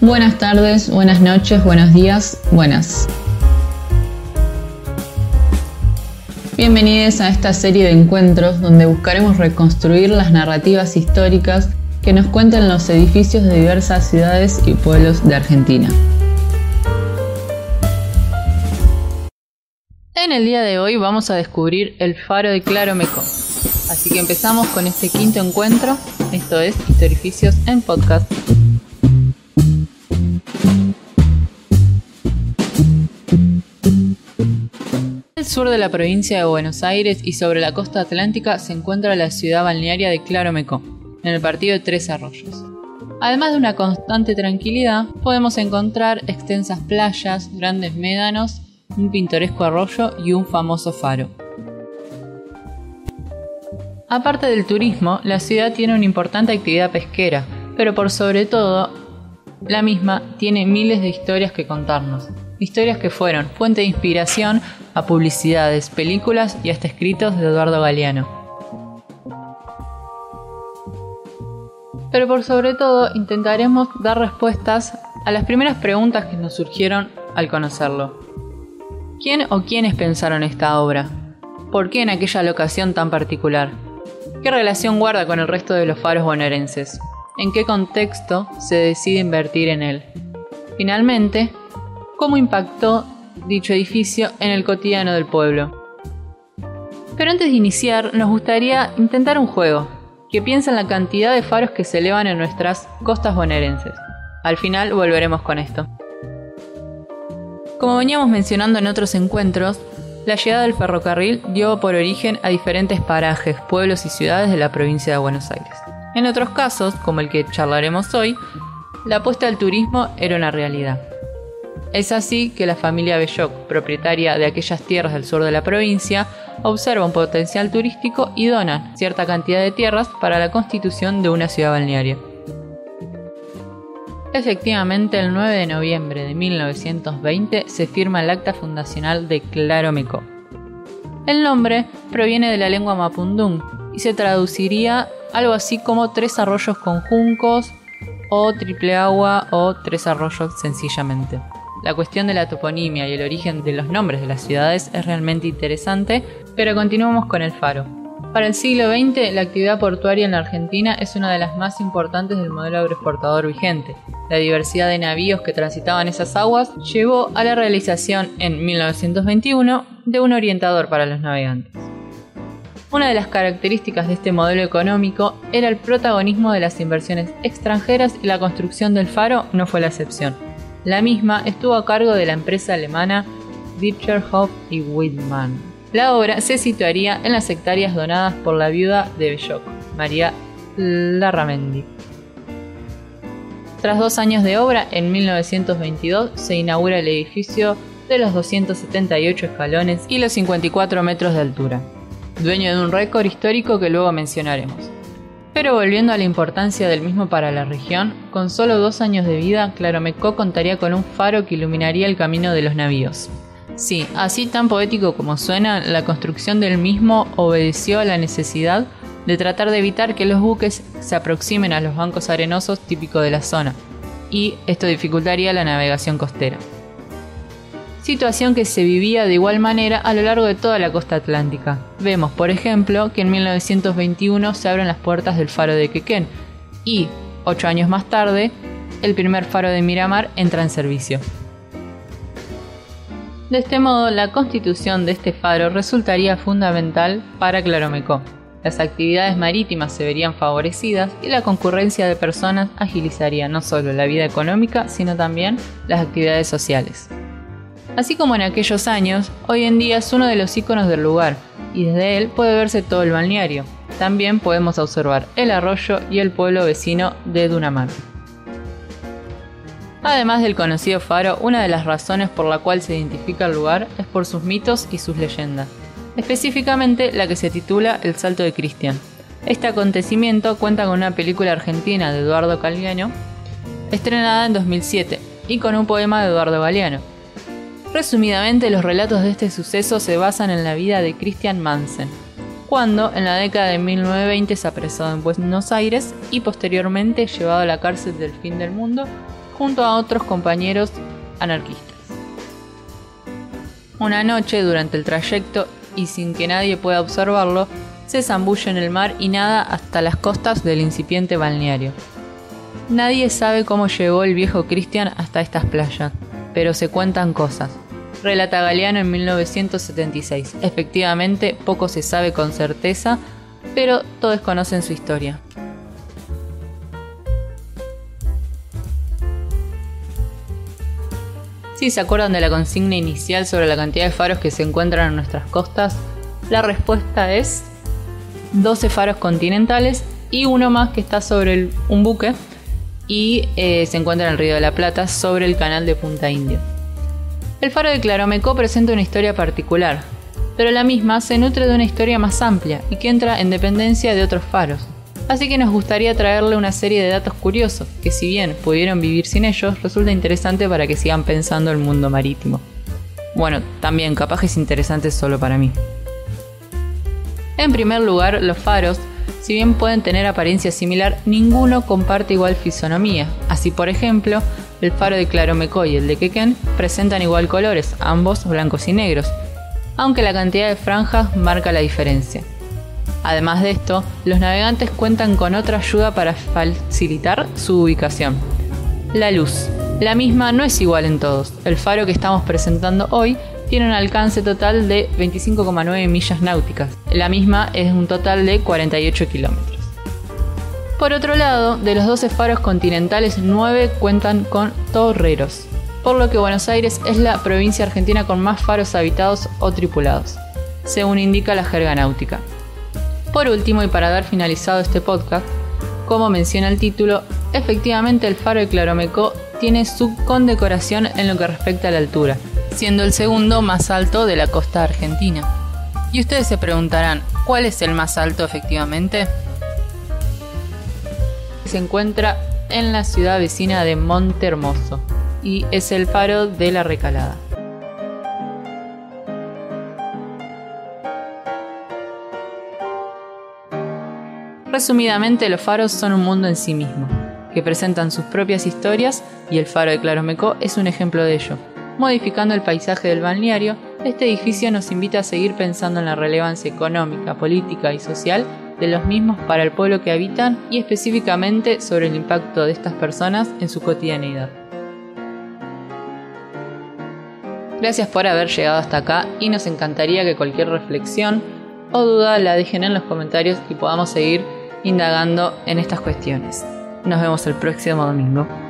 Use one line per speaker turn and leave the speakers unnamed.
Buenas tardes, buenas noches, buenos días, buenas. Bienvenidos a esta serie de encuentros donde buscaremos reconstruir las narrativas históricas que nos cuentan los edificios de diversas ciudades y pueblos de Argentina. En el día de hoy vamos a descubrir el faro de Claromeco. Así que empezamos con este quinto encuentro. Esto es Historificios en Podcast. Sur de la provincia de Buenos Aires y sobre la costa atlántica se encuentra la ciudad balnearia de Claromeco, en el partido de Tres Arroyos. Además de una constante tranquilidad, podemos encontrar extensas playas, grandes médanos un pintoresco arroyo y un famoso faro. Aparte del turismo, la ciudad tiene una importante actividad pesquera, pero por sobre todo, la misma tiene miles de historias que contarnos. Historias que fueron fuente de inspiración a publicidades, películas y hasta escritos de Eduardo Galeano. Pero por sobre todo intentaremos dar respuestas a las primeras preguntas que nos surgieron al conocerlo. ¿Quién o quiénes pensaron esta obra? ¿Por qué en aquella locación tan particular? ¿Qué relación guarda con el resto de los faros bonaerenses? ¿En qué contexto se decide invertir en él? Finalmente, ¿cómo impactó dicho edificio en el cotidiano del pueblo? Pero antes de iniciar, nos gustaría intentar un juego, que piensa en la cantidad de faros que se elevan en nuestras costas bonaerenses. Al final volveremos con esto. Como veníamos mencionando en otros encuentros, la llegada del ferrocarril dio por origen a diferentes parajes, pueblos y ciudades de la provincia de Buenos Aires. En otros casos, como el que charlaremos hoy, la apuesta al turismo era una realidad. Es así que la familia Belloc, propietaria de aquellas tierras del sur de la provincia, observa un potencial turístico y dona cierta cantidad de tierras para la constitución de una ciudad balnearia. Efectivamente, el 9 de noviembre de 1920 se firma el acta fundacional de Claromeco. El nombre proviene de la lengua mapundung y se traduciría algo así como tres arroyos con juncos o triple agua o tres arroyos sencillamente. La cuestión de la toponimia y el origen de los nombres de las ciudades es realmente interesante, pero continuamos con el faro. Para el siglo XX, la actividad portuaria en la Argentina es una de las más importantes del modelo agroexportador vigente. La diversidad de navíos que transitaban esas aguas llevó a la realización en 1921 de un orientador para los navegantes. Una de las características de este modelo económico era el protagonismo de las inversiones extranjeras y la construcción del faro no fue la excepción. La misma estuvo a cargo de la empresa alemana Witscherhoff y Wittmann. La obra se situaría en las hectáreas donadas por la viuda de Belloc, María Larramendi. Tras dos años de obra, en 1922 se inaugura el edificio de los 278 escalones y los 54 metros de altura, dueño de un récord histórico que luego mencionaremos. Pero volviendo a la importancia del mismo para la región, con solo dos años de vida, Claromecó contaría con un faro que iluminaría el camino de los navíos. Sí, así tan poético como suena, la construcción del mismo obedeció a la necesidad de tratar de evitar que los buques se aproximen a los bancos arenosos típicos de la zona, y esto dificultaría la navegación costera. Situación que se vivía de igual manera a lo largo de toda la costa atlántica. Vemos, por ejemplo, que en 1921 se abren las puertas del faro de Quequén y, ocho años más tarde, el primer faro de Miramar entra en servicio. De este modo, la constitución de este faro resultaría fundamental para Claromecó. Las actividades marítimas se verían favorecidas y la concurrencia de personas agilizaría no solo la vida económica, sino también las actividades sociales. Así como en aquellos años, hoy en día es uno de los iconos del lugar y desde él puede verse todo el balneario. También podemos observar el arroyo y el pueblo vecino de Dunamar. Además del conocido faro, una de las razones por la cual se identifica el lugar es por sus mitos y sus leyendas, específicamente la que se titula El Salto de Cristian. Este acontecimiento cuenta con una película argentina de Eduardo Calviano, estrenada en 2007, y con un poema de Eduardo Galeano. Resumidamente, los relatos de este suceso se basan en la vida de Christian Mansen, cuando en la década de 1920 es apresado en Buenos Aires y posteriormente llevado a la cárcel del fin del mundo junto a otros compañeros anarquistas. Una noche, durante el trayecto y sin que nadie pueda observarlo, se zambulle en el mar y nada hasta las costas del incipiente balneario. Nadie sabe cómo llegó el viejo Cristian hasta estas playas, pero se cuentan cosas. Relata Galeano en 1976. Efectivamente, poco se sabe con certeza, pero todos conocen su historia. Si se acuerdan de la consigna inicial sobre la cantidad de faros que se encuentran en nuestras costas, la respuesta es 12 faros continentales y uno más que está sobre un buque y eh, se encuentra en el Río de la Plata sobre el canal de Punta Indio. El faro de Claromecó presenta una historia particular, pero la misma se nutre de una historia más amplia y que entra en dependencia de otros faros. Así que nos gustaría traerle una serie de datos curiosos que si bien pudieron vivir sin ellos, resulta interesante para que sigan pensando el mundo marítimo. Bueno, también capaz es interesante solo para mí. En primer lugar, los faros, si bien pueden tener apariencia similar, ninguno comparte igual fisonomía. Así, por ejemplo, el faro de Claromeco y el de Quequén presentan igual colores, ambos blancos y negros, aunque la cantidad de franjas marca la diferencia. Además de esto, los navegantes cuentan con otra ayuda para facilitar su ubicación. La luz. La misma no es igual en todos. El faro que estamos presentando hoy tiene un alcance total de 25,9 millas náuticas. La misma es un total de 48 kilómetros. Por otro lado, de los 12 faros continentales, 9 cuentan con torreros por lo que Buenos Aires es la provincia argentina con más faros habitados o tripulados, según indica la jerga náutica. Por último, y para dar finalizado este podcast, como menciona el título, efectivamente el faro de Claromecó tiene su condecoración en lo que respecta a la altura, siendo el segundo más alto de la costa argentina. Y ustedes se preguntarán, ¿cuál es el más alto efectivamente? Se encuentra en la ciudad vecina de Monte Hermoso, y es el faro de la recalada. Resumidamente, los faros son un mundo en sí mismo, que presentan sus propias historias y el faro de Claromecó es un ejemplo de ello. Modificando el paisaje del balneario, este edificio nos invita a seguir pensando en la relevancia económica, política y social de los mismos para el pueblo que habitan y específicamente sobre el impacto de estas personas en su cotidianidad. Gracias por haber llegado hasta acá y nos encantaría que cualquier reflexión o duda la dejen en los comentarios y podamos seguir indagando en estas cuestiones. Nos vemos el próximo domingo.